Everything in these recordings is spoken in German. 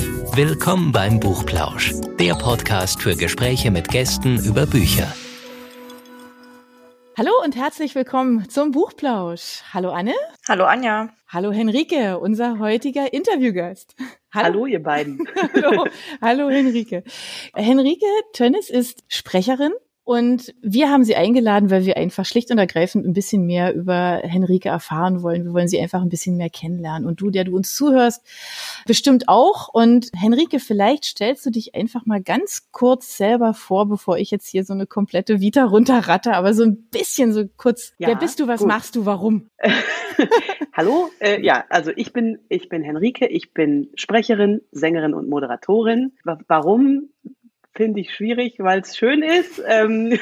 Willkommen beim Buchplausch, der Podcast für Gespräche mit Gästen über Bücher. Hallo und herzlich willkommen zum Buchplausch. Hallo Anne. Hallo Anja. Hallo Henrike, unser heutiger Interviewgast. Hallo, Hallo ihr beiden. Hallo. Hallo Henrike. Henrike Tönnes ist Sprecherin und wir haben sie eingeladen, weil wir einfach schlicht und ergreifend ein bisschen mehr über Henrike erfahren wollen. Wir wollen sie einfach ein bisschen mehr kennenlernen. Und du, der du uns zuhörst, bestimmt auch. Und Henrike, vielleicht stellst du dich einfach mal ganz kurz selber vor, bevor ich jetzt hier so eine komplette Vita runterratte, aber so ein bisschen so kurz. Ja, wer bist du, was gut. machst du, warum? Hallo, äh, ja, also ich bin, ich bin Henrike, ich bin Sprecherin, Sängerin und Moderatorin. Warum? Finde ich schwierig, weil es schön ist. Ähm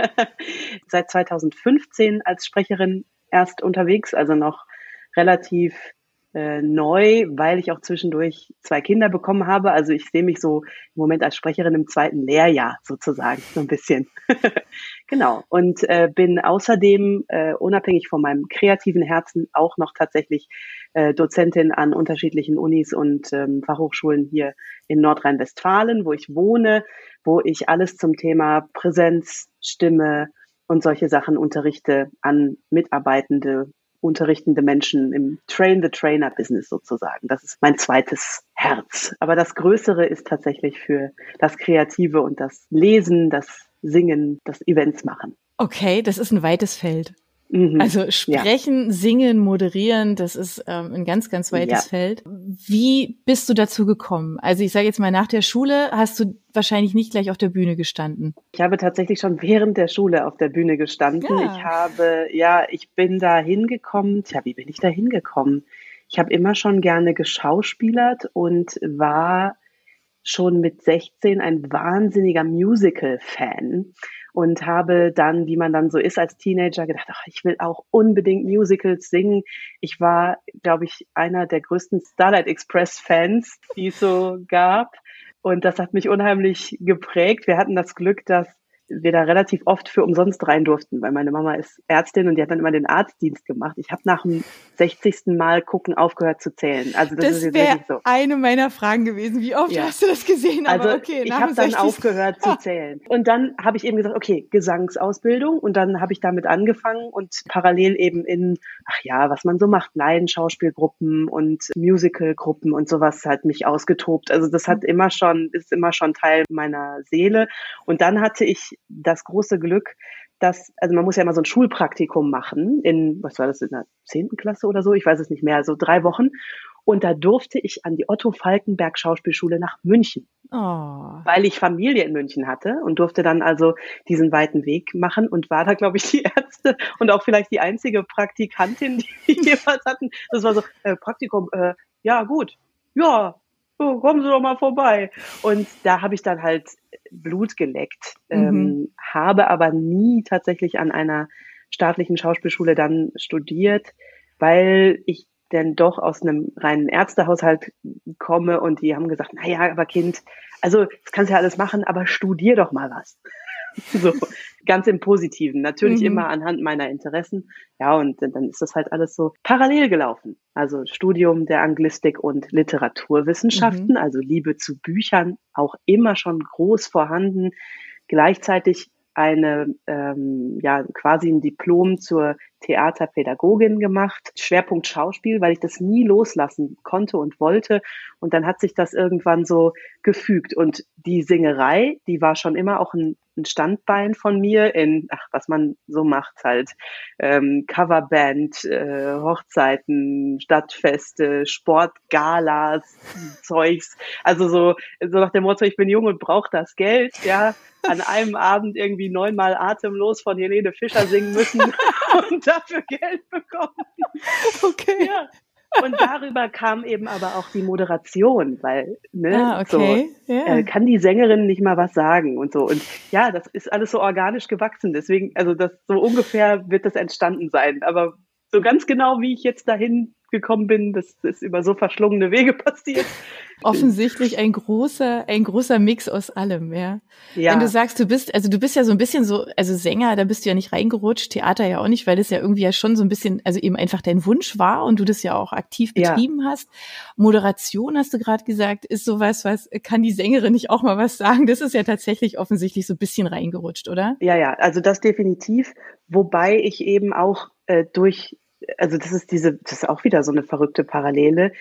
Seit 2015 als Sprecherin erst unterwegs, also noch relativ äh, neu, weil ich auch zwischendurch zwei Kinder bekommen habe. Also ich sehe mich so im Moment als Sprecherin im zweiten Lehrjahr sozusagen, so ein bisschen. genau. Und äh, bin außerdem äh, unabhängig von meinem kreativen Herzen auch noch tatsächlich äh, Dozentin an unterschiedlichen Unis und ähm, Fachhochschulen hier in Nordrhein-Westfalen, wo ich wohne, wo ich alles zum Thema Präsenz, Stimme und solche Sachen unterrichte an Mitarbeitende, unterrichtende Menschen im Train-the-Trainer-Business sozusagen. Das ist mein zweites Herz. Aber das Größere ist tatsächlich für das Kreative und das Lesen, das Singen, das Events machen. Okay, das ist ein weites Feld. Mhm. Also sprechen, ja. singen, moderieren, das ist ähm, ein ganz, ganz weites ja. Feld. Wie bist du dazu gekommen? Also ich sage jetzt mal, nach der Schule hast du wahrscheinlich nicht gleich auf der Bühne gestanden. Ich habe tatsächlich schon während der Schule auf der Bühne gestanden. Ja. Ich habe, ja, ich bin da hingekommen. Tja, wie bin ich da hingekommen? Ich habe immer schon gerne geschauspielert und war schon mit 16 ein wahnsinniger Musical-Fan und habe dann, wie man dann so ist als Teenager, gedacht, ach, ich will auch unbedingt Musicals singen. Ich war, glaube ich, einer der größten Starlight Express Fans, die es so gab. Und das hat mich unheimlich geprägt. Wir hatten das Glück, dass wir da relativ oft für umsonst rein durften, weil meine Mama ist Ärztin und die hat dann immer den Arztdienst gemacht. Ich habe nach dem 60. Mal gucken aufgehört zu zählen. Also das, das ist jetzt wirklich so. eine meiner Fragen gewesen. Wie oft ja. hast du das gesehen? Aber also okay, ich habe dann aufgehört zu zählen. Und dann habe ich eben gesagt, okay, Gesangsausbildung und dann habe ich damit angefangen und parallel eben in, ach ja, was man so macht, Laienschauspielgruppen und Musicalgruppen und sowas hat mich ausgetobt. Also das hat immer schon, ist immer schon Teil meiner Seele. Und dann hatte ich das große Glück, dass, also man muss ja immer so ein Schulpraktikum machen in, was war das, in der zehnten Klasse oder so, ich weiß es nicht mehr, so drei Wochen. Und da durfte ich an die Otto Falkenberg Schauspielschule nach München, oh. weil ich Familie in München hatte und durfte dann also diesen weiten Weg machen und war da, glaube ich, die erste und auch vielleicht die einzige Praktikantin, die wir jeweils hatten. Das war so, äh, Praktikum, äh, ja gut, ja, oh, kommen Sie doch mal vorbei. Und da habe ich dann halt Blut geleckt, mhm. ähm, habe aber nie tatsächlich an einer staatlichen Schauspielschule dann studiert, weil ich denn doch aus einem reinen Ärztehaushalt komme und die haben gesagt, na ja, aber Kind, also das kannst ja alles machen, aber studier doch mal was. so ganz im Positiven. Natürlich mhm. immer anhand meiner Interessen. Ja, und dann ist das halt alles so parallel gelaufen. Also Studium der Anglistik und Literaturwissenschaften, mhm. also Liebe zu Büchern, auch immer schon groß vorhanden. Gleichzeitig eine ähm, ja quasi ein Diplom zur Theaterpädagogin gemacht, Schwerpunkt Schauspiel, weil ich das nie loslassen konnte und wollte. Und dann hat sich das irgendwann so gefügt. Und die Singerei, die war schon immer auch ein, ein Standbein von mir in, ach, was man so macht halt, ähm, Coverband, äh, Hochzeiten, Stadtfeste, Sportgalas, Zeugs. Also so, so nach dem Motto, ich bin jung und brauche das Geld, ja an einem Abend irgendwie neunmal atemlos von Helene Fischer singen müssen und dafür Geld bekommen. Okay. Ja. Und darüber kam eben aber auch die Moderation, weil, ne, ah, okay. so, yeah. äh, kann die Sängerin nicht mal was sagen und so. Und ja, das ist alles so organisch gewachsen. Deswegen, also das so ungefähr wird das entstanden sein. Aber so ganz genau, wie ich jetzt dahin gekommen bin, das ist über so verschlungene Wege passiert. Offensichtlich ein großer, ein großer Mix aus allem, ja. ja. Wenn du sagst, du bist, also du bist ja so ein bisschen so, also Sänger, da bist du ja nicht reingerutscht, Theater ja auch nicht, weil das ja irgendwie ja schon so ein bisschen, also eben einfach dein Wunsch war und du das ja auch aktiv betrieben ja. hast. Moderation, hast du gerade gesagt, ist sowas, was kann die Sängerin nicht auch mal was sagen? Das ist ja tatsächlich offensichtlich so ein bisschen reingerutscht, oder? Ja, ja, also das definitiv. Wobei ich eben auch äh, durch also das ist diese, das ist auch wieder so eine verrückte Parallele,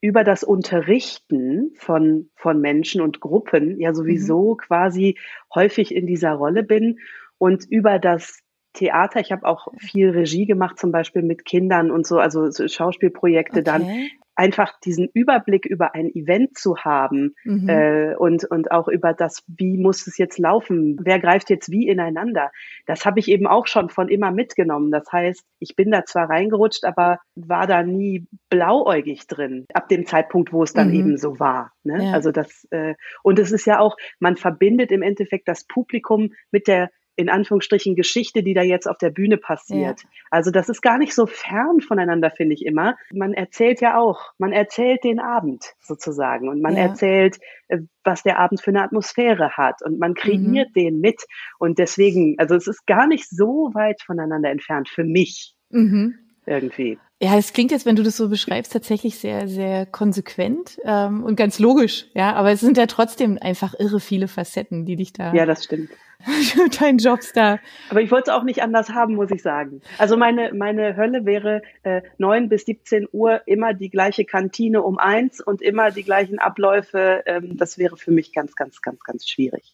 über das Unterrichten von, von Menschen und Gruppen ja sowieso mhm. quasi häufig in dieser Rolle bin und über das Theater, ich habe auch viel Regie gemacht, zum Beispiel mit Kindern und so, also so Schauspielprojekte okay. dann einfach diesen Überblick über ein Event zu haben mhm. äh, und, und auch über das, wie muss es jetzt laufen, wer greift jetzt wie ineinander, das habe ich eben auch schon von immer mitgenommen. Das heißt, ich bin da zwar reingerutscht, aber war da nie blauäugig drin, ab dem Zeitpunkt, wo es dann mhm. eben so war. Ne? Ja. Also das, äh, und es ist ja auch, man verbindet im Endeffekt das Publikum mit der in Anführungsstrichen Geschichte, die da jetzt auf der Bühne passiert. Ja. Also das ist gar nicht so fern voneinander, finde ich immer. Man erzählt ja auch, man erzählt den Abend sozusagen und man ja. erzählt, äh, was der Abend für eine Atmosphäre hat und man kreiert mhm. den mit. Und deswegen, also es ist gar nicht so weit voneinander entfernt für mich. Mhm. Irgendwie. Ja, es klingt jetzt, wenn du das so beschreibst, tatsächlich sehr, sehr konsequent ähm, und ganz logisch. Ja, aber es sind ja trotzdem einfach irre viele Facetten, die dich da. Ja, das stimmt. dein Jobstar. Aber ich wollte es auch nicht anders haben, muss ich sagen. Also meine, meine Hölle wäre äh, 9 bis 17 Uhr immer die gleiche Kantine um eins und immer die gleichen Abläufe. Ähm, das wäre für mich ganz, ganz, ganz, ganz schwierig.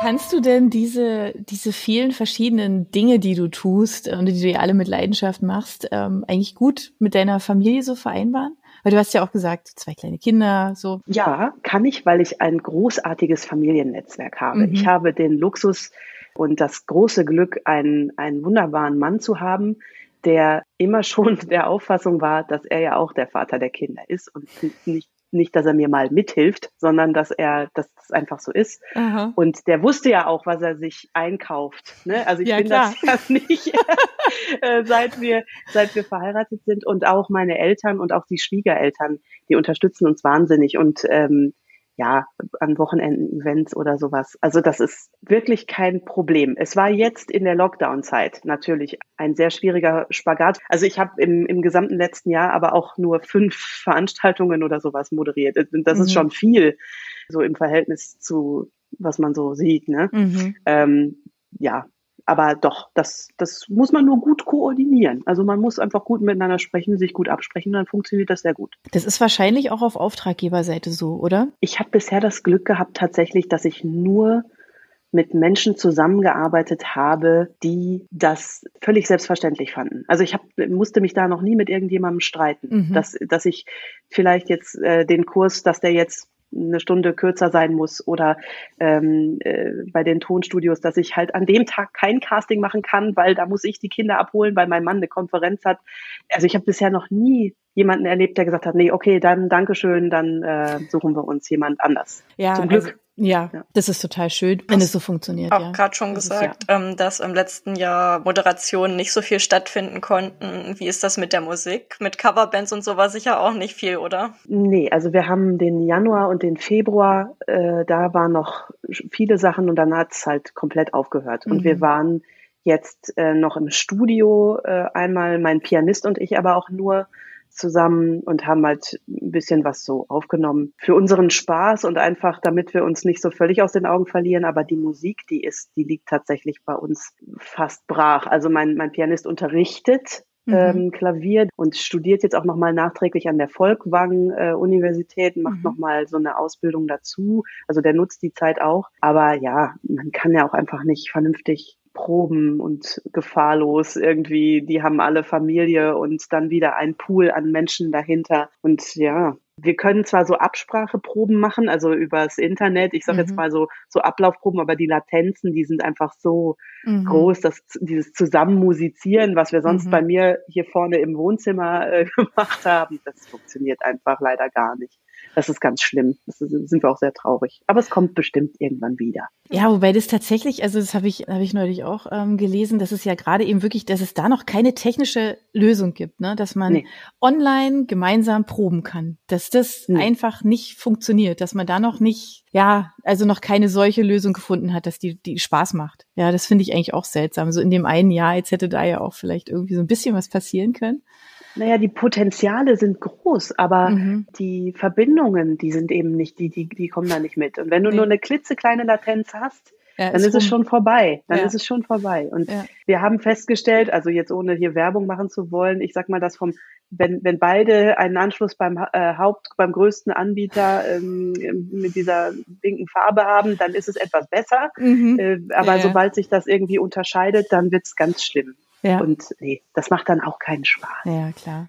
Kannst du denn diese, diese vielen verschiedenen Dinge, die du tust und die du alle mit Leidenschaft machst, ähm, eigentlich gut mit deiner Familie so vereinbaren? Weil du hast ja auch gesagt, zwei kleine Kinder, so. Ja, kann ich, weil ich ein großartiges Familiennetzwerk habe. Mhm. Ich habe den Luxus und das große Glück, einen, einen wunderbaren Mann zu haben, der immer schon der Auffassung war, dass er ja auch der Vater der Kinder ist und nicht nicht, dass er mir mal mithilft, sondern dass er, dass das einfach so ist. Aha. Und der wusste ja auch, was er sich einkauft. Ne? Also ich ja, bin klar. das ja nicht, äh, seit wir, seit wir verheiratet sind. Und auch meine Eltern und auch die Schwiegereltern, die unterstützen uns wahnsinnig. Und ähm, ja, an Wochenenden Events oder sowas. Also das ist wirklich kein Problem. Es war jetzt in der Lockdown-Zeit natürlich ein sehr schwieriger Spagat. Also ich habe im, im gesamten letzten Jahr aber auch nur fünf Veranstaltungen oder sowas moderiert. Das mhm. ist schon viel, so im Verhältnis zu was man so sieht. Ne? Mhm. Ähm, ja, aber doch, das, das muss man nur gut koordinieren. Also man muss einfach gut miteinander sprechen, sich gut absprechen, dann funktioniert das sehr gut. Das ist wahrscheinlich auch auf Auftraggeberseite so, oder? Ich habe bisher das Glück gehabt tatsächlich, dass ich nur mit Menschen zusammengearbeitet habe, die das völlig selbstverständlich fanden. Also ich hab, musste mich da noch nie mit irgendjemandem streiten, mhm. dass, dass ich vielleicht jetzt äh, den Kurs, dass der jetzt eine Stunde kürzer sein muss oder ähm, äh, bei den Tonstudios, dass ich halt an dem Tag kein Casting machen kann, weil da muss ich die Kinder abholen, weil mein Mann eine Konferenz hat. Also ich habe bisher noch nie jemanden erlebt, der gesagt hat, nee, okay, dann Dankeschön, dann äh, suchen wir uns jemand anders. Ja, Zum Glück. Also ja, ja, das ist total schön, wenn es so funktioniert. Auch ja. gerade schon das gesagt, ist, ja. ähm, dass im letzten Jahr Moderationen nicht so viel stattfinden konnten. Wie ist das mit der Musik? Mit Coverbands und so war sicher auch nicht viel, oder? Nee, also wir haben den Januar und den Februar, äh, da waren noch viele Sachen und dann hat es halt komplett aufgehört. Und mhm. wir waren jetzt äh, noch im Studio, äh, einmal mein Pianist und ich, aber auch nur zusammen und haben halt ein bisschen was so aufgenommen für unseren Spaß und einfach, damit wir uns nicht so völlig aus den Augen verlieren. Aber die Musik, die ist, die liegt tatsächlich bei uns fast brach. Also mein, mein Pianist unterrichtet mhm. ähm, Klavier und studiert jetzt auch nochmal nachträglich an der Volkwang äh, Universität, macht mhm. nochmal so eine Ausbildung dazu. Also der nutzt die Zeit auch. Aber ja, man kann ja auch einfach nicht vernünftig proben und gefahrlos irgendwie. Die haben alle Familie und dann wieder ein Pool an Menschen dahinter. Und ja, wir können zwar so Abspracheproben machen, also übers Internet, ich sage mhm. jetzt mal so, so Ablaufproben, aber die Latenzen, die sind einfach so mhm. groß, dass dieses Zusammenmusizieren, was wir sonst mhm. bei mir hier vorne im Wohnzimmer äh, gemacht haben, das funktioniert einfach leider gar nicht. Das ist ganz schlimm. Das sind wir auch sehr traurig. Aber es kommt bestimmt irgendwann wieder. Ja, wobei das tatsächlich, also das habe ich, habe ich neulich auch ähm, gelesen, dass es ja gerade eben wirklich, dass es da noch keine technische Lösung gibt, ne? dass man nee. online gemeinsam proben kann, dass das nee. einfach nicht funktioniert, dass man da noch nicht, ja, also noch keine solche Lösung gefunden hat, dass die, die Spaß macht. Ja, das finde ich eigentlich auch seltsam. So in dem einen Jahr, jetzt hätte da ja auch vielleicht irgendwie so ein bisschen was passieren können. Naja, die Potenziale sind groß, aber mhm. die Verbindungen, die sind eben nicht, die, die, die kommen da nicht mit. Und wenn du nee. nur eine klitzekleine Latenz hast, ja, dann ist, ist es schon vorbei. Dann ja. ist es schon vorbei. Und ja. wir haben festgestellt, also jetzt ohne hier Werbung machen zu wollen, ich sag mal, dass vom, wenn, wenn beide einen Anschluss beim äh, Haupt, beim größten Anbieter ähm, mit dieser pinken Farbe haben, dann ist es etwas besser. Mhm. Äh, aber sobald sich das irgendwie unterscheidet, dann wird's ganz schlimm. Ja. Und nee, das macht dann auch keinen Spaß. Ja, klar.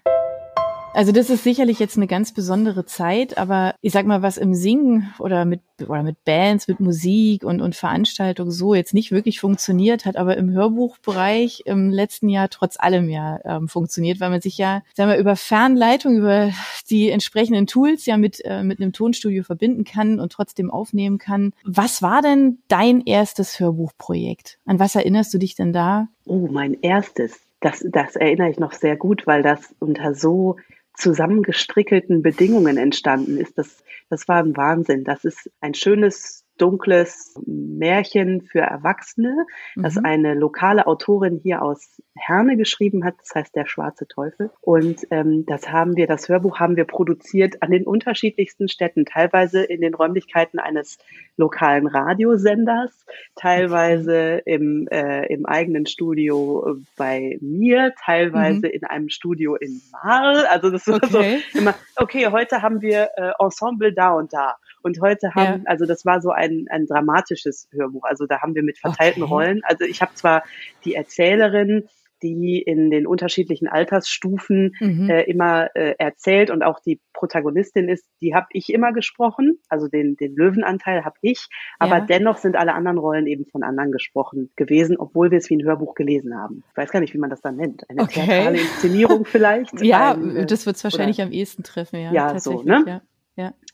Also das ist sicherlich jetzt eine ganz besondere Zeit, aber ich sag mal, was im Singen oder mit oder mit Bands, mit Musik und und Veranstaltungen so jetzt nicht wirklich funktioniert, hat aber im Hörbuchbereich im letzten Jahr trotz allem ja ähm, funktioniert, weil man sich ja, sagen wir, über Fernleitung, über die entsprechenden Tools ja mit äh, mit einem Tonstudio verbinden kann und trotzdem aufnehmen kann. Was war denn dein erstes Hörbuchprojekt? An was erinnerst du dich denn da? Oh, mein erstes. Das, das erinnere ich noch sehr gut, weil das unter so zusammengestrickelten Bedingungen entstanden ist. Das, das war ein Wahnsinn. Das ist ein schönes dunkles Märchen für Erwachsene, mhm. das eine lokale Autorin hier aus Herne geschrieben hat, das heißt Der schwarze Teufel. Und ähm, das haben wir, das Hörbuch haben wir produziert an den unterschiedlichsten Städten, teilweise in den Räumlichkeiten eines lokalen Radiosenders, teilweise im, äh, im eigenen Studio bei mir, teilweise mhm. in einem Studio in Marl. Also das war okay. so immer, okay, heute haben wir äh, Ensemble da und da. Und heute haben, ja. also das war so ein, ein dramatisches Hörbuch. Also da haben wir mit verteilten okay. Rollen. Also ich habe zwar die Erzählerin, die in den unterschiedlichen Altersstufen mhm. äh, immer äh, erzählt und auch die Protagonistin ist, die habe ich immer gesprochen, also den, den Löwenanteil habe ich, aber ja. dennoch sind alle anderen Rollen eben von anderen gesprochen gewesen, obwohl wir es wie ein Hörbuch gelesen haben. Ich weiß gar nicht, wie man das dann nennt. Eine okay. theatrale Inszenierung vielleicht. ja, ein, äh, das wird es wahrscheinlich oder, am ehesten treffen, ja. Ja, so, ne? Ja.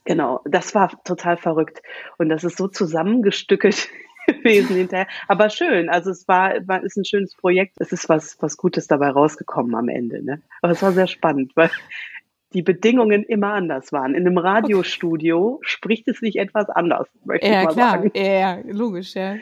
Ja. Genau, das war total verrückt. Und das ist so zusammengestückelt gewesen hinterher. Aber schön, also es war, war ist ein schönes Projekt. Es ist was, was Gutes dabei rausgekommen am Ende. Ne? Aber es war sehr spannend, weil die Bedingungen immer anders waren. In einem Radiostudio spricht es sich etwas anders, möchte ja, ich mal klar. sagen. Ja, logisch, ja.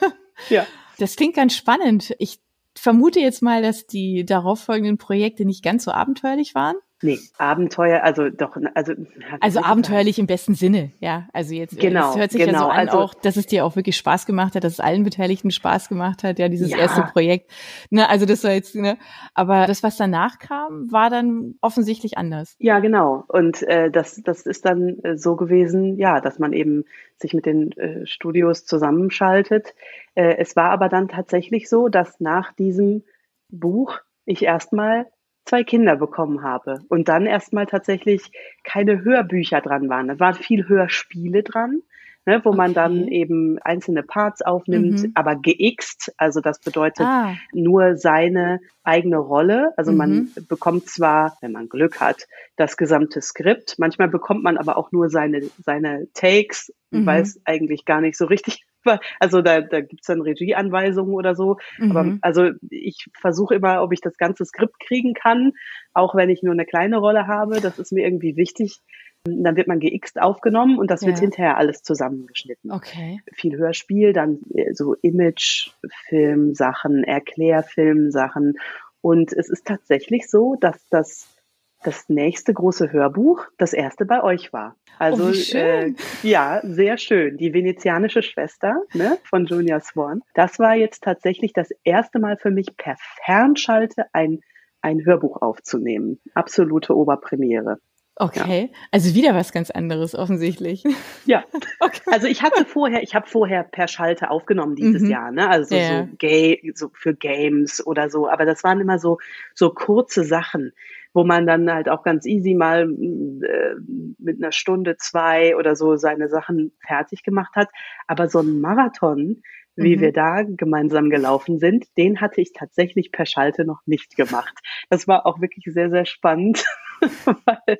ja. Das klingt ganz spannend. Ich vermute jetzt mal, dass die darauffolgenden Projekte nicht ganz so abenteuerlich waren. Nee, Abenteuer, also doch, also. Also abenteuerlich im besten Sinne, ja. Also jetzt, genau, es hört sich genau, ja so an also, auch, dass es dir auch wirklich Spaß gemacht hat, dass es allen Beteiligten Spaß gemacht hat, ja, dieses ja. erste Projekt. Ne, also das war jetzt, ne, aber das, was danach kam, war dann offensichtlich anders. Ja, genau. Und äh, das, das ist dann äh, so gewesen, ja, dass man eben sich mit den äh, Studios zusammenschaltet. Äh, es war aber dann tatsächlich so, dass nach diesem Buch ich erstmal zwei Kinder bekommen habe und dann erstmal tatsächlich keine Hörbücher dran waren. Da waren viel Hörspiele dran, ne, wo okay. man dann eben einzelne Parts aufnimmt, mhm. aber geixt, also das bedeutet ah. nur seine eigene Rolle. Also mhm. man bekommt zwar, wenn man Glück hat, das gesamte Skript, manchmal bekommt man aber auch nur seine, seine Takes, mhm. weiß eigentlich gar nicht so richtig, also da, da gibt es dann Regieanweisungen oder so. Mhm. Aber also ich versuche immer, ob ich das ganze Skript kriegen kann, auch wenn ich nur eine kleine Rolle habe. Das ist mir irgendwie wichtig. Dann wird man geixt aufgenommen und das ja. wird hinterher alles zusammengeschnitten. Okay. Viel Hörspiel, dann äh, so Image-Film-Sachen, Erklärfilm-Sachen. Und es ist tatsächlich so, dass das das nächste große Hörbuch das erste bei euch war. Also oh, äh, ja, sehr schön. Die venezianische Schwester ne, von Julia Swan. Das war jetzt tatsächlich das erste Mal für mich per Fernschalte ein, ein Hörbuch aufzunehmen. Absolute Oberpremiere. Okay, ja. also wieder was ganz anderes offensichtlich. Ja, okay. also ich hatte vorher, ich habe vorher per Schalte aufgenommen dieses mhm. Jahr, ne? Also ja. so, Gay, so für Games oder so, aber das waren immer so so kurze Sachen wo man dann halt auch ganz easy mal äh, mit einer Stunde, zwei oder so seine Sachen fertig gemacht hat. Aber so ein Marathon, wie mhm. wir da gemeinsam gelaufen sind, den hatte ich tatsächlich per Schalte noch nicht gemacht. Das war auch wirklich sehr, sehr spannend, weil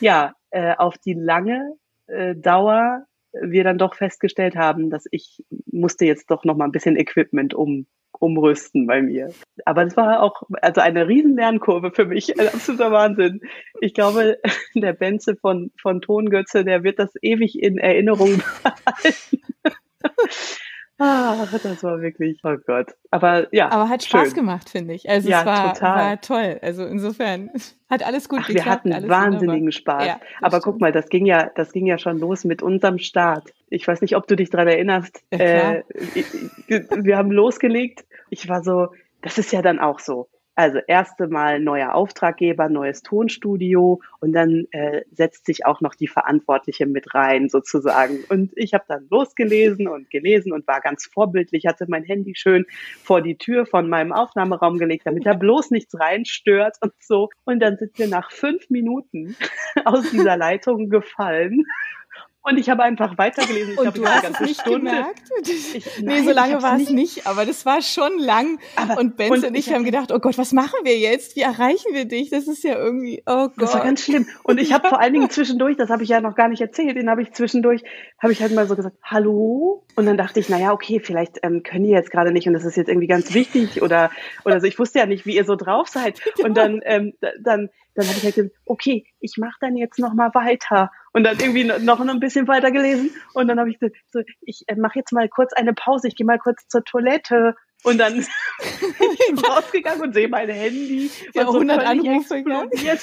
ja, äh, auf die lange äh, Dauer wir dann doch festgestellt haben, dass ich musste jetzt doch noch mal ein bisschen Equipment um umrüsten bei mir. Aber das war auch also eine riesen Lernkurve für mich, ein absoluter Wahnsinn. Ich glaube, der Benze von von Tongötze, der wird das ewig in Erinnerung behalten. Ah, das war wirklich, oh Gott. Aber ja. Aber hat Spaß schön. gemacht, finde ich. Also ja, es war, total. war toll. Also insofern hat alles gut Ach, geklappt. Wir hatten wahnsinnigen wunderbar. Spaß. Ja, Aber stimmt. guck mal, das ging ja, das ging ja schon los mit unserem Start. Ich weiß nicht, ob du dich dran erinnerst. Ja, äh, wir haben losgelegt. Ich war so, das ist ja dann auch so. Also erste Mal neuer Auftraggeber, neues Tonstudio und dann äh, setzt sich auch noch die Verantwortliche mit rein sozusagen. Und ich habe dann losgelesen und gelesen und war ganz vorbildlich, hatte mein Handy schön vor die Tür von meinem Aufnahmeraum gelegt, damit da bloß nichts reinstört und so. Und dann sind wir nach fünf Minuten aus dieser Leitung gefallen und ich habe einfach weitergelesen. Ich und du hast es nicht Stunde. gemerkt? Ich, nein, nee, so lange war es nicht, aber das war schon lang. Aber, und Benz und, und ich, ich haben gedacht, oh Gott, was machen wir jetzt? Wie erreichen wir dich? Das ist ja irgendwie, oh Gott. Das war ganz schlimm. Und ich habe vor allen Dingen zwischendurch, das habe ich ja noch gar nicht erzählt, den habe ich zwischendurch, habe ich halt mal so gesagt, hallo? Und dann dachte ich, naja, okay, vielleicht ähm, können die jetzt gerade nicht und das ist jetzt irgendwie ganz wichtig oder, oder so. Ich wusste ja nicht, wie ihr so drauf seid. Und dann, ähm, dann dann habe ich halt gesagt, okay, ich mache dann jetzt noch mal weiter und dann irgendwie noch, ein bisschen weiter gelesen und dann habe ich gesagt, so, ich äh, mache jetzt mal kurz eine Pause, ich gehe mal kurz zur Toilette und dann bin ich rausgegangen und sehe mein Handy, ja, so 100 Anrufe explodiert.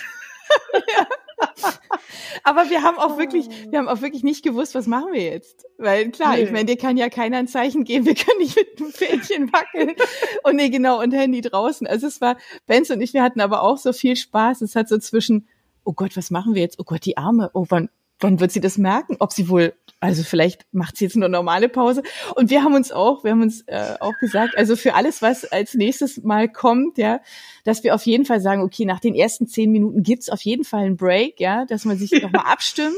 ja. Aber wir haben auch wirklich, wir haben auch wirklich nicht gewusst, was machen wir jetzt. Weil klar, nee. ich meine, dir kann ja keiner ein Zeichen geben, wir können nicht mit dem Fähnchen wackeln. und nee, genau, und Handy draußen. Also es war, Benz und ich, wir hatten aber auch so viel Spaß. Es hat so zwischen, oh Gott, was machen wir jetzt? Oh Gott, die Arme. Oh, wann, wann wird sie das merken? Ob sie wohl, also vielleicht macht sie jetzt nur normale Pause. Und wir haben uns auch, wir haben uns äh, auch gesagt, also für alles, was als nächstes mal kommt, ja, dass wir auf jeden Fall sagen, okay, nach den ersten zehn Minuten gibt's auf jeden Fall einen Break, ja, dass man sich ja. nochmal abstimmt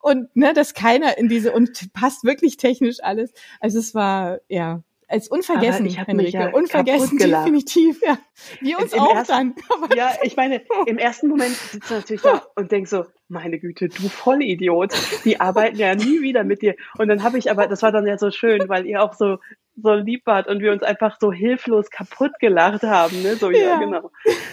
und ne, dass keiner in diese und passt wirklich technisch alles. Also es war ja als unvergessen, ich Henrike. Ja unvergessen, definitiv, ja. Wie uns Im auch ersten, dann. ja, ich meine, im ersten Moment sitzt du natürlich da und denkst so, meine Güte, du Vollidiot, die arbeiten ja nie wieder mit dir. Und dann habe ich aber, das war dann ja so schön, weil ihr auch so so lieb wart und wir uns einfach so hilflos kaputt gelacht haben, ne? So ja, ja genau.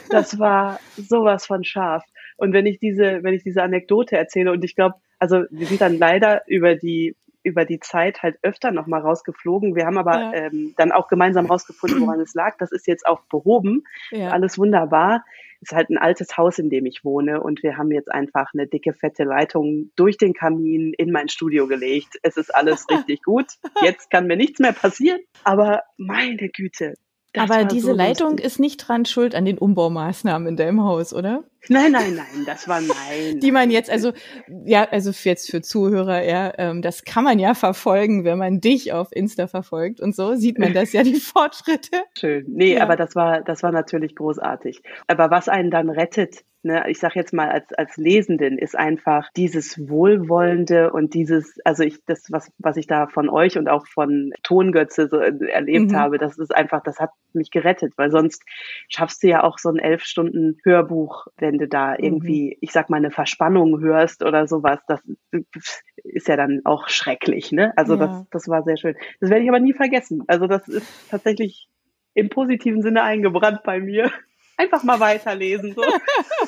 Das war sowas von scharf. Und wenn ich diese, wenn ich diese Anekdote erzähle und ich glaube, also wir sind dann leider über die über die Zeit halt öfter nochmal rausgeflogen. Wir haben aber ja. ähm, dann auch gemeinsam rausgefunden, woran es lag. Das ist jetzt auch behoben. Ja. Alles wunderbar. Ist halt ein altes Haus, in dem ich wohne. Und wir haben jetzt einfach eine dicke, fette Leitung durch den Kamin in mein Studio gelegt. Es ist alles richtig gut. Jetzt kann mir nichts mehr passieren. Aber meine Güte, das Aber diese so Leitung ist nicht dran schuld an den Umbaumaßnahmen in deinem Haus, oder? Nein, nein, nein, das war nein. Die man jetzt, also, ja, also jetzt für Zuhörer, ja, ähm, das kann man ja verfolgen, wenn man dich auf Insta verfolgt und so, sieht man das ja, die Fortschritte. Schön. Nee, ja. aber das war, das war natürlich großartig. Aber was einen dann rettet, ne, ich sag jetzt mal als, als Lesenden, ist einfach dieses Wohlwollende und dieses, also ich, das, was, was ich da von euch und auch von Tongötze so erlebt mhm. habe, das ist einfach, das hat mich gerettet, weil sonst schaffst du ja auch so ein elf Stunden Hörbuch, wenn du da irgendwie, mhm. ich sag mal, eine Verspannung hörst oder sowas, das ist ja dann auch schrecklich, ne? Also ja. das, das war sehr schön. Das werde ich aber nie vergessen. Also das ist tatsächlich im positiven Sinne eingebrannt bei mir. Einfach mal weiterlesen. So.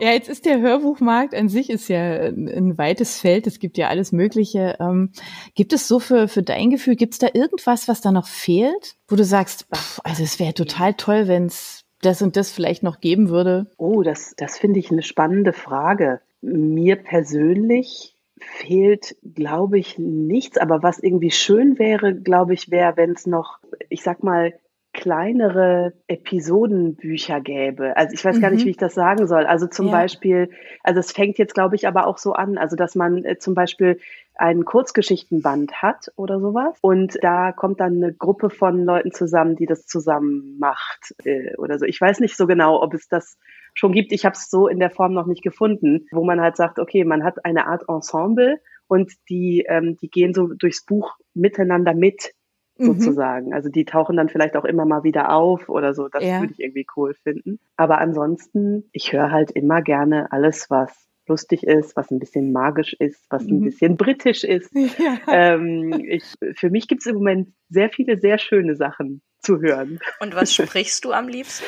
Ja, jetzt ist der Hörbuchmarkt an sich ist ja ein, weites Feld. Es gibt ja alles Mögliche. Ähm, gibt es so für, für dein Gefühl, gibt es da irgendwas, was da noch fehlt, wo du sagst, pff, also es wäre total toll, wenn es das und das vielleicht noch geben würde? Oh, das, das finde ich eine spannende Frage. Mir persönlich fehlt, glaube ich, nichts. Aber was irgendwie schön wäre, glaube ich, wäre, wenn es noch, ich sag mal, kleinere Episodenbücher gäbe. Also ich weiß gar nicht, mhm. wie ich das sagen soll. Also zum ja. Beispiel, also es fängt jetzt, glaube ich, aber auch so an, also dass man äh, zum Beispiel einen Kurzgeschichtenband hat oder sowas. Und da kommt dann eine Gruppe von Leuten zusammen, die das zusammen macht äh, oder so. Ich weiß nicht so genau, ob es das schon gibt. Ich habe es so in der Form noch nicht gefunden, wo man halt sagt, okay, man hat eine Art Ensemble und die, ähm, die gehen so durchs Buch miteinander mit. Sozusagen. Mhm. Also die tauchen dann vielleicht auch immer mal wieder auf oder so. Das ja. würde ich irgendwie cool finden. Aber ansonsten, ich höre halt immer gerne alles, was lustig ist, was ein bisschen magisch ist, was ein mhm. bisschen britisch ist. Ja. Ähm, ich, für mich gibt es im Moment sehr viele sehr schöne Sachen zu hören. Und was sprichst du am liebsten?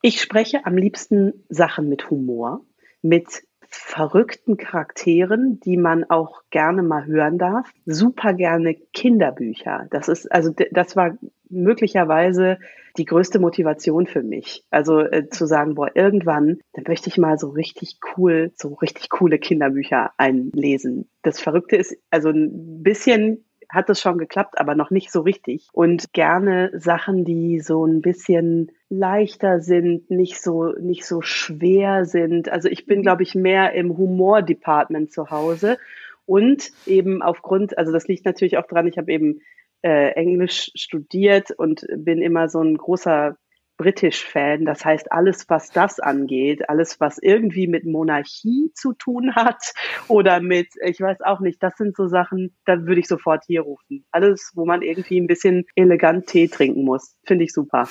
Ich spreche am liebsten Sachen mit Humor, mit verrückten Charakteren, die man auch gerne mal hören darf. Super gerne Kinderbücher. Das ist, also das war möglicherweise die größte Motivation für mich. Also äh, zu sagen, boah, irgendwann, dann möchte ich mal so richtig cool, so richtig coole Kinderbücher einlesen. Das Verrückte ist, also ein bisschen hat es schon geklappt, aber noch nicht so richtig. Und gerne Sachen, die so ein bisschen leichter sind, nicht so, nicht so schwer sind. Also ich bin, mhm. glaube ich, mehr im Humor-Department zu Hause. Und eben aufgrund, also das liegt natürlich auch dran, ich habe eben äh, Englisch studiert und bin immer so ein großer British-Fan. Das heißt, alles, was das angeht, alles, was irgendwie mit Monarchie zu tun hat oder mit, ich weiß auch nicht, das sind so Sachen, da würde ich sofort hier rufen. Alles, wo man irgendwie ein bisschen elegant Tee trinken muss. Finde ich super.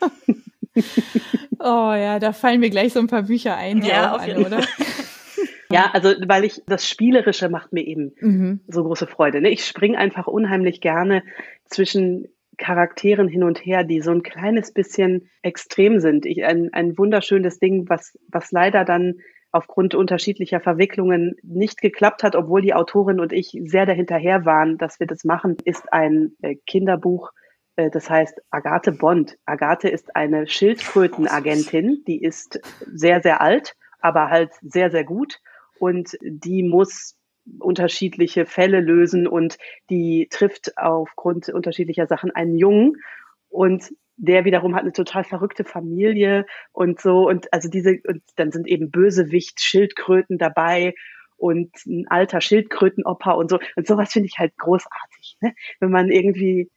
oh ja, da fallen mir gleich so ein paar Bücher ein, die ja, auch an, oder? Ja, also weil ich das Spielerische macht mir eben mhm. so große Freude. Ne? Ich springe einfach unheimlich gerne zwischen Charakteren hin und her, die so ein kleines bisschen extrem sind. Ich, ein, ein wunderschönes Ding, was, was leider dann aufgrund unterschiedlicher Verwicklungen nicht geklappt hat, obwohl die Autorin und ich sehr dahinterher waren, dass wir das machen, ist ein äh, Kinderbuch, äh, das heißt Agathe Bond. Agathe ist eine Schildkrötenagentin, die ist sehr, sehr alt, aber halt sehr, sehr gut und die muss unterschiedliche Fälle lösen und die trifft aufgrund unterschiedlicher Sachen einen Jungen und der wiederum hat eine total verrückte Familie und so und also diese und dann sind eben Bösewicht Schildkröten dabei und ein alter Schildkrötenopa und so und sowas finde ich halt großartig, ne? wenn man irgendwie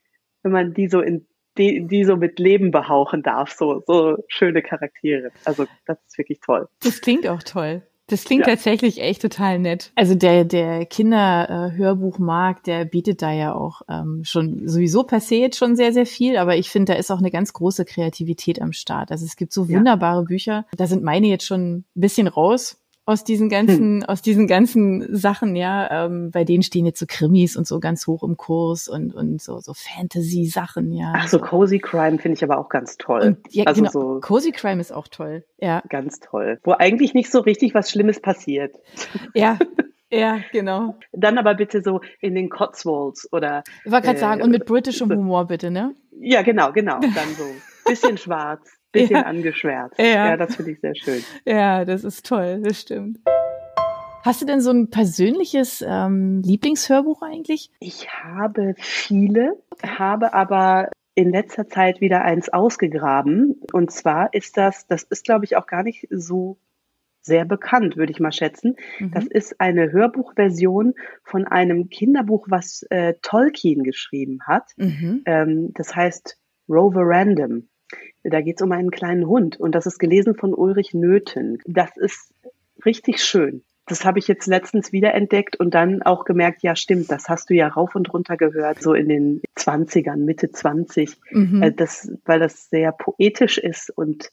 wenn man die so in die, die so mit Leben behauchen darf, so so schöne Charaktere. Also das ist wirklich toll. Das klingt auch toll. Das klingt ja. tatsächlich echt total nett. Also der, der Kinderhörbuchmarkt, der bietet da ja auch ähm, schon sowieso per se jetzt schon sehr, sehr viel, aber ich finde, da ist auch eine ganz große Kreativität am Start. Also es gibt so wunderbare ja. Bücher. Da sind meine jetzt schon ein bisschen raus, aus diesen ganzen, hm. aus diesen ganzen Sachen, ja, ähm, bei denen stehen jetzt so Krimis und so ganz hoch im Kurs und, und so, so Fantasy-Sachen, ja. Ach so, Cozy Crime finde ich aber auch ganz toll. Und, ja, also genau, so Cozy Crime ist auch toll, ja. Ganz toll. Wo eigentlich nicht so richtig was Schlimmes passiert. Ja. Ja, genau. Dann aber bitte so in den Cotswolds oder. Ich wollte gerade äh, sagen, und mit britischem Humor bitte, ne? Ja, genau, genau. Dann so bisschen schwarz bisschen ja. angeschwärzt. Ja. ja, das finde ich sehr schön. Ja, das ist toll, das stimmt. Hast du denn so ein persönliches ähm, Lieblingshörbuch eigentlich? Ich habe viele, habe aber in letzter Zeit wieder eins ausgegraben. Und zwar ist das, das ist glaube ich auch gar nicht so sehr bekannt, würde ich mal schätzen. Mhm. Das ist eine Hörbuchversion von einem Kinderbuch, was äh, Tolkien geschrieben hat. Mhm. Ähm, das heißt Rover Random. Da geht es um einen kleinen Hund und das ist gelesen von Ulrich Nöthen. Das ist richtig schön. Das habe ich jetzt letztens wiederentdeckt und dann auch gemerkt, ja stimmt, das hast du ja rauf und runter gehört, so in den Zwanzigern, Mitte 20, mhm. Äh, das, weil das sehr poetisch ist und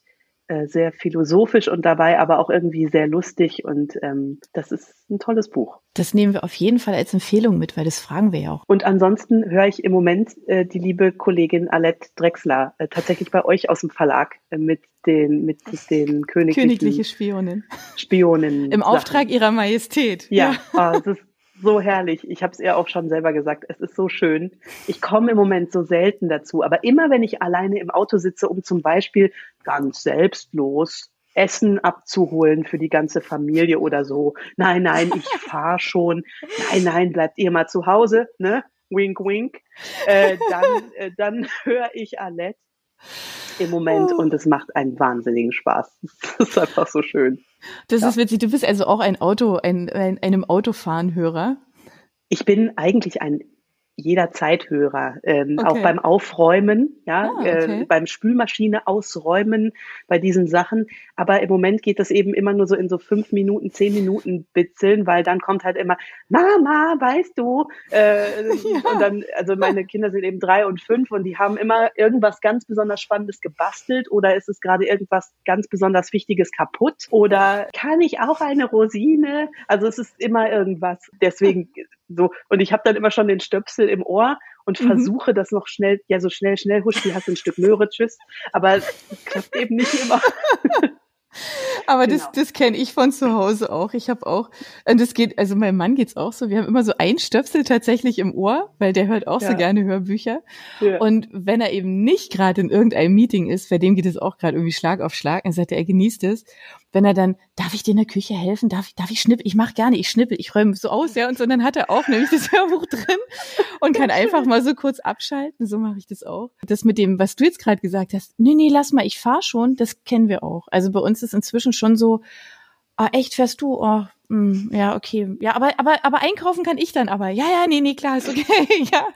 äh, sehr philosophisch und dabei aber auch irgendwie sehr lustig und ähm, das ist ein tolles Buch. Das nehmen wir auf jeden Fall als Empfehlung mit, weil das fragen wir ja auch. Und ansonsten höre ich im Moment äh, die liebe Kollegin Alette Drexler äh, tatsächlich bei euch aus dem Verlag äh, mit den mit den königlichen königliche Spionin. Spionen. Im Auftrag ihrer Majestät. Ja, ja. Oh, das ist so herrlich. Ich habe es ihr auch schon selber gesagt. Es ist so schön. Ich komme im Moment so selten dazu. Aber immer wenn ich alleine im Auto sitze, um zum Beispiel ganz selbstlos Essen abzuholen für die ganze Familie oder so. Nein, nein, ich fahre schon. Nein, nein, bleibt ihr mal zu Hause, ne? Wink, wink. Äh, dann äh, dann höre ich Alette im Moment oh. und es macht einen wahnsinnigen Spaß. Das ist einfach so schön. Das ja. ist witzig. Du bist also auch ein Auto, ein, ein einem Autofahren-Hörer. Ich bin eigentlich ein jeder Zeithörer, ähm, okay. auch beim Aufräumen, ja, ah, äh, okay. äh, beim Spülmaschine ausräumen, bei diesen Sachen. Aber im Moment geht das eben immer nur so in so fünf Minuten, zehn Minuten Bitzeln, weil dann kommt halt immer, Mama, weißt du, äh, ja. und dann, also meine Kinder sind eben drei und fünf und die haben immer irgendwas ganz besonders Spannendes gebastelt oder ist es gerade irgendwas ganz besonders Wichtiges kaputt oder kann ich auch eine Rosine? Also es ist immer irgendwas. Deswegen so, und ich habe dann immer schon den Stöpsel im Ohr und mhm. versuche das noch schnell, ja, so schnell, schnell, husch, die hast ein Stück Möhre, tschüss. Aber es klappt eben nicht immer. Aber genau. das, das kenne ich von zu Hause auch. Ich habe auch, und das geht, also meinem Mann geht's auch so. Wir haben immer so ein Stöpsel tatsächlich im Ohr, weil der hört auch ja. so gerne Hörbücher. Ja. Und wenn er eben nicht gerade in irgendeinem Meeting ist, bei dem geht es auch gerade irgendwie Schlag auf Schlag, dann sagt er, er genießt es wenn er dann, darf ich dir in der Küche helfen? Darf ich, darf ich schnippeln? Ich mache gerne, ich schnippel, ich räume so aus, ja. Und so, und dann hat er auch nämlich das Hörbuch drin und kann einfach mal so kurz abschalten. So mache ich das auch. Das mit dem, was du jetzt gerade gesagt hast, nee, nee, lass mal, ich fahr schon, das kennen wir auch. Also bei uns ist inzwischen schon so, ah, echt fährst du? Oh, mh, hm, ja, okay. Ja, aber, aber, aber einkaufen kann ich dann aber. Ja, ja, nee, nee, klar, ist okay. ja.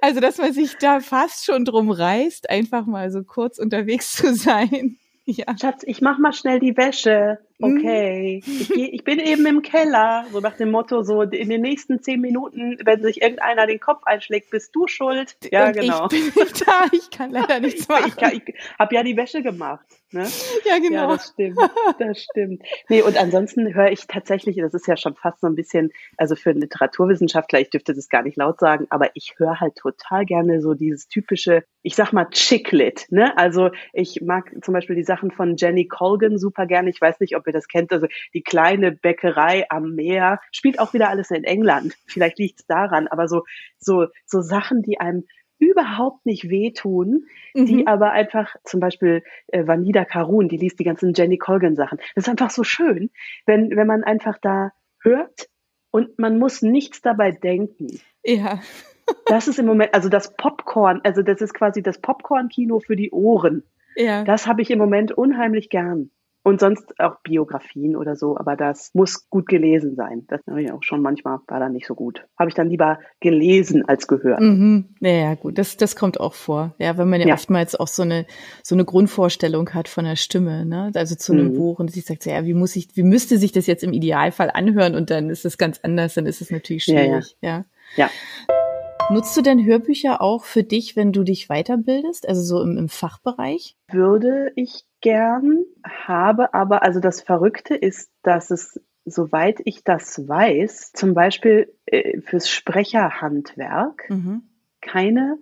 Also, dass man sich da fast schon drum reißt, einfach mal so kurz unterwegs zu sein. Ja. Schatz, ich mach mal schnell die Wäsche. Mhm. Okay, ich, geh, ich bin eben im Keller, so nach dem Motto, so in den nächsten zehn Minuten, wenn sich irgendeiner den Kopf einschlägt, bist du schuld. Ja, Und genau. Ich bin nicht da, ich kann leider nichts machen. Ich, ich, ich habe ja die Wäsche gemacht. Ne? Ja, genau. Ja, das stimmt. Das stimmt. Nee, und ansonsten höre ich tatsächlich, das ist ja schon fast so ein bisschen, also für einen Literaturwissenschaftler, ich dürfte das gar nicht laut sagen, aber ich höre halt total gerne so dieses typische, ich sag mal, Chicklit. Ne? Also ich mag zum Beispiel die Sachen von Jenny Colgan super gerne. Ich weiß nicht, ob ihr das kennt. Also die kleine Bäckerei am Meer spielt auch wieder alles in England. Vielleicht liegt es daran, aber so, so, so Sachen, die einem überhaupt nicht wehtun, mhm. die aber einfach, zum Beispiel äh, Vanida Karun, die liest die ganzen Jenny Colgan Sachen. Das ist einfach so schön, wenn, wenn man einfach da hört und man muss nichts dabei denken. Ja. das ist im Moment, also das Popcorn, also das ist quasi das Popcorn-Kino für die Ohren. Ja. Das habe ich im Moment unheimlich gern. Und sonst auch Biografien oder so, aber das muss gut gelesen sein. Das habe ich auch schon manchmal, war dann nicht so gut. Habe ich dann lieber gelesen als gehört. Mhm. Ja, ja, gut, das, das kommt auch vor. Ja, wenn man ja, ja, oftmals auch so eine, so eine Grundvorstellung hat von der Stimme, ne? Also zu einem mhm. Buch und sich sagt, ja, wie muss ich, wie müsste sich das jetzt im Idealfall anhören und dann ist es ganz anders, dann ist es natürlich schwierig, ja. ja. ja. Nutzt du denn Hörbücher auch für dich, wenn du dich weiterbildest, also so im, im Fachbereich? Würde ich gern, habe aber, also das Verrückte ist, dass es, soweit ich das weiß, zum Beispiel äh, fürs Sprecherhandwerk mhm. keine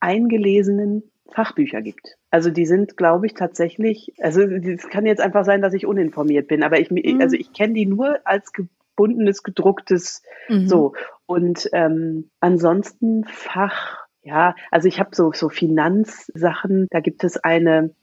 eingelesenen Fachbücher gibt. Also die sind, glaube ich, tatsächlich, also es kann jetzt einfach sein, dass ich uninformiert bin, aber ich, mhm. also ich kenne die nur als gebundenes, gedrucktes mhm. so. Und ähm, ansonsten Fach, ja, also ich habe so, so Finanzsachen, da gibt es eine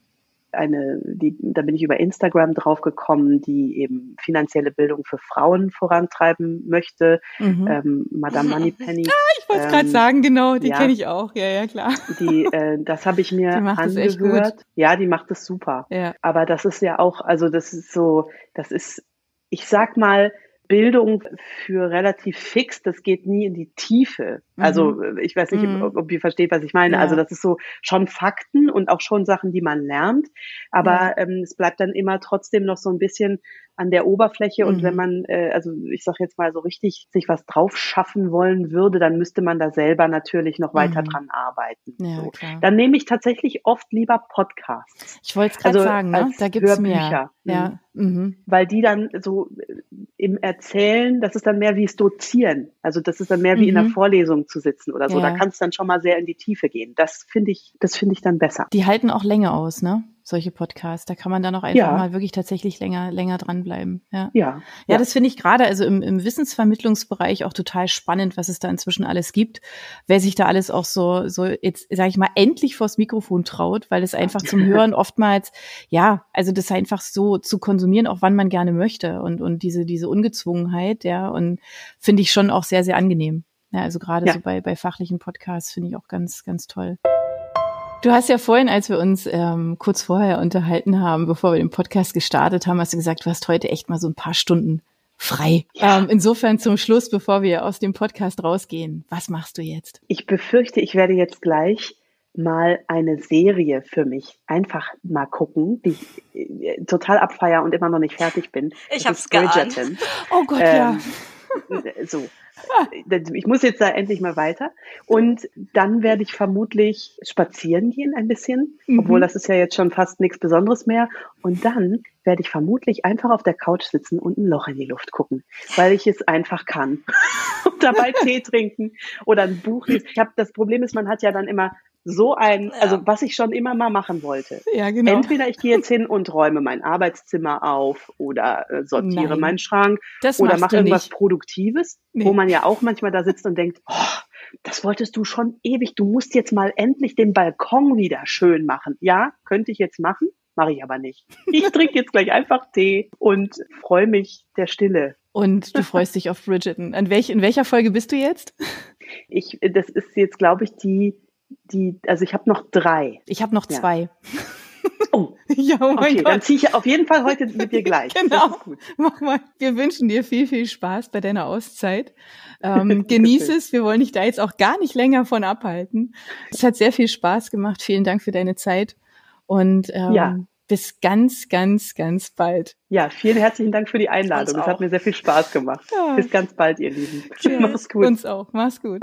eine, die, da bin ich über Instagram drauf gekommen, die eben finanzielle Bildung für Frauen vorantreiben möchte. Mhm. Ähm, Madame Moneypenny. Ah, ich wollte ähm, gerade sagen, genau, die ja, kenne ich auch. Ja, ja, klar. Die, äh, das habe ich mir angehört. Ja, die macht es super. Ja. Aber das ist ja auch, also das ist so, das ist, ich sag mal, Bildung für relativ fix, das geht nie in die Tiefe. Also mhm. ich weiß nicht, mhm. ob, ob, ihr versteht, was ich meine. Ja. Also das ist so schon Fakten und auch schon Sachen, die man lernt. Aber ja. ähm, es bleibt dann immer trotzdem noch so ein bisschen an der Oberfläche. Und wenn mhm. man, äh, also ich sage jetzt mal so richtig, sich was drauf schaffen wollen würde, dann müsste man da selber natürlich noch weiter mhm. dran arbeiten. Ja, so. Dann nehme ich tatsächlich oft lieber Podcasts. Ich wollte es gerade also sagen, ne? da gibt's Hörbücher. mehr. Ja. Mhm. mhm. Weil die dann so äh, im Erzählen, das ist dann mehr wie es Dozieren. Also das ist dann mehr wie in einer mhm. Vorlesung zu sitzen oder so. Ja. Da kann es dann schon mal sehr in die Tiefe gehen. Das finde ich, das finde ich dann besser. Die halten auch Länge aus, ne? Solche Podcasts. Da kann man dann auch einfach ja. mal wirklich tatsächlich länger, länger dranbleiben. Ja, ja, ja. ja das finde ich gerade also im, im Wissensvermittlungsbereich auch total spannend, was es da inzwischen alles gibt. Wer sich da alles auch so, so jetzt, sage ich mal, endlich vors Mikrofon traut, weil es einfach zum Hören oftmals, ja, also das einfach so zu konsumieren, auch wann man gerne möchte und, und diese, diese Ungezwungenheit, ja, und finde ich schon auch sehr, sehr angenehm. Ja, also gerade so bei, bei fachlichen Podcasts finde ich auch ganz, ganz toll. Du hast ja vorhin, als wir uns ähm, kurz vorher unterhalten haben, bevor wir den Podcast gestartet haben, hast du gesagt, du hast heute echt mal so ein paar Stunden frei. Ja. Ähm, insofern zum Schluss, bevor wir aus dem Podcast rausgehen, was machst du jetzt? Ich befürchte, ich werde jetzt gleich mal eine Serie für mich einfach mal gucken, die ich äh, total abfeier und immer noch nicht fertig bin. Ich hab's geahnt. Oh Gott, ähm, ja. So. Ich muss jetzt da endlich mal weiter. Und dann werde ich vermutlich spazieren gehen ein bisschen, mhm. obwohl das ist ja jetzt schon fast nichts Besonderes mehr. Und dann werde ich vermutlich einfach auf der Couch sitzen und ein Loch in die Luft gucken, weil ich es einfach kann. und dabei Tee trinken oder ein Buch lesen. Ich habe das Problem ist, man hat ja dann immer so ein, also was ich schon immer mal machen wollte. Ja, genau. Entweder ich gehe jetzt hin und räume mein Arbeitszimmer auf oder äh, sortiere Nein. meinen Schrank das oder mache irgendwas nicht. Produktives, nee. wo man ja auch manchmal da sitzt und denkt, oh, das wolltest du schon ewig, du musst jetzt mal endlich den Balkon wieder schön machen. Ja, könnte ich jetzt machen, mache ich aber nicht. Ich trinke jetzt gleich einfach Tee und freue mich der Stille. Und du freust dich auf Bridgerton. An welch, in welcher Folge bist du jetzt? Ich, das ist jetzt, glaube ich, die die, also ich habe noch drei. Ich habe noch zwei. Oh, ja, oh okay, Gott. dann ziehe ich auf jeden Fall heute mit dir gleich. genau. Mach mal. Wir wünschen dir viel, viel Spaß bei deiner Auszeit. Ähm, genieß es. Wir wollen dich da jetzt auch gar nicht länger von abhalten. Es hat sehr viel Spaß gemacht. Vielen Dank für deine Zeit. Und ähm, ja. bis ganz, ganz, ganz bald. Ja, vielen herzlichen Dank für die Einladung. Es hat mir sehr viel Spaß gemacht. Ja. Bis ganz bald, ihr Lieben. Tschüss. Mach's gut. Uns auch. Mach's gut.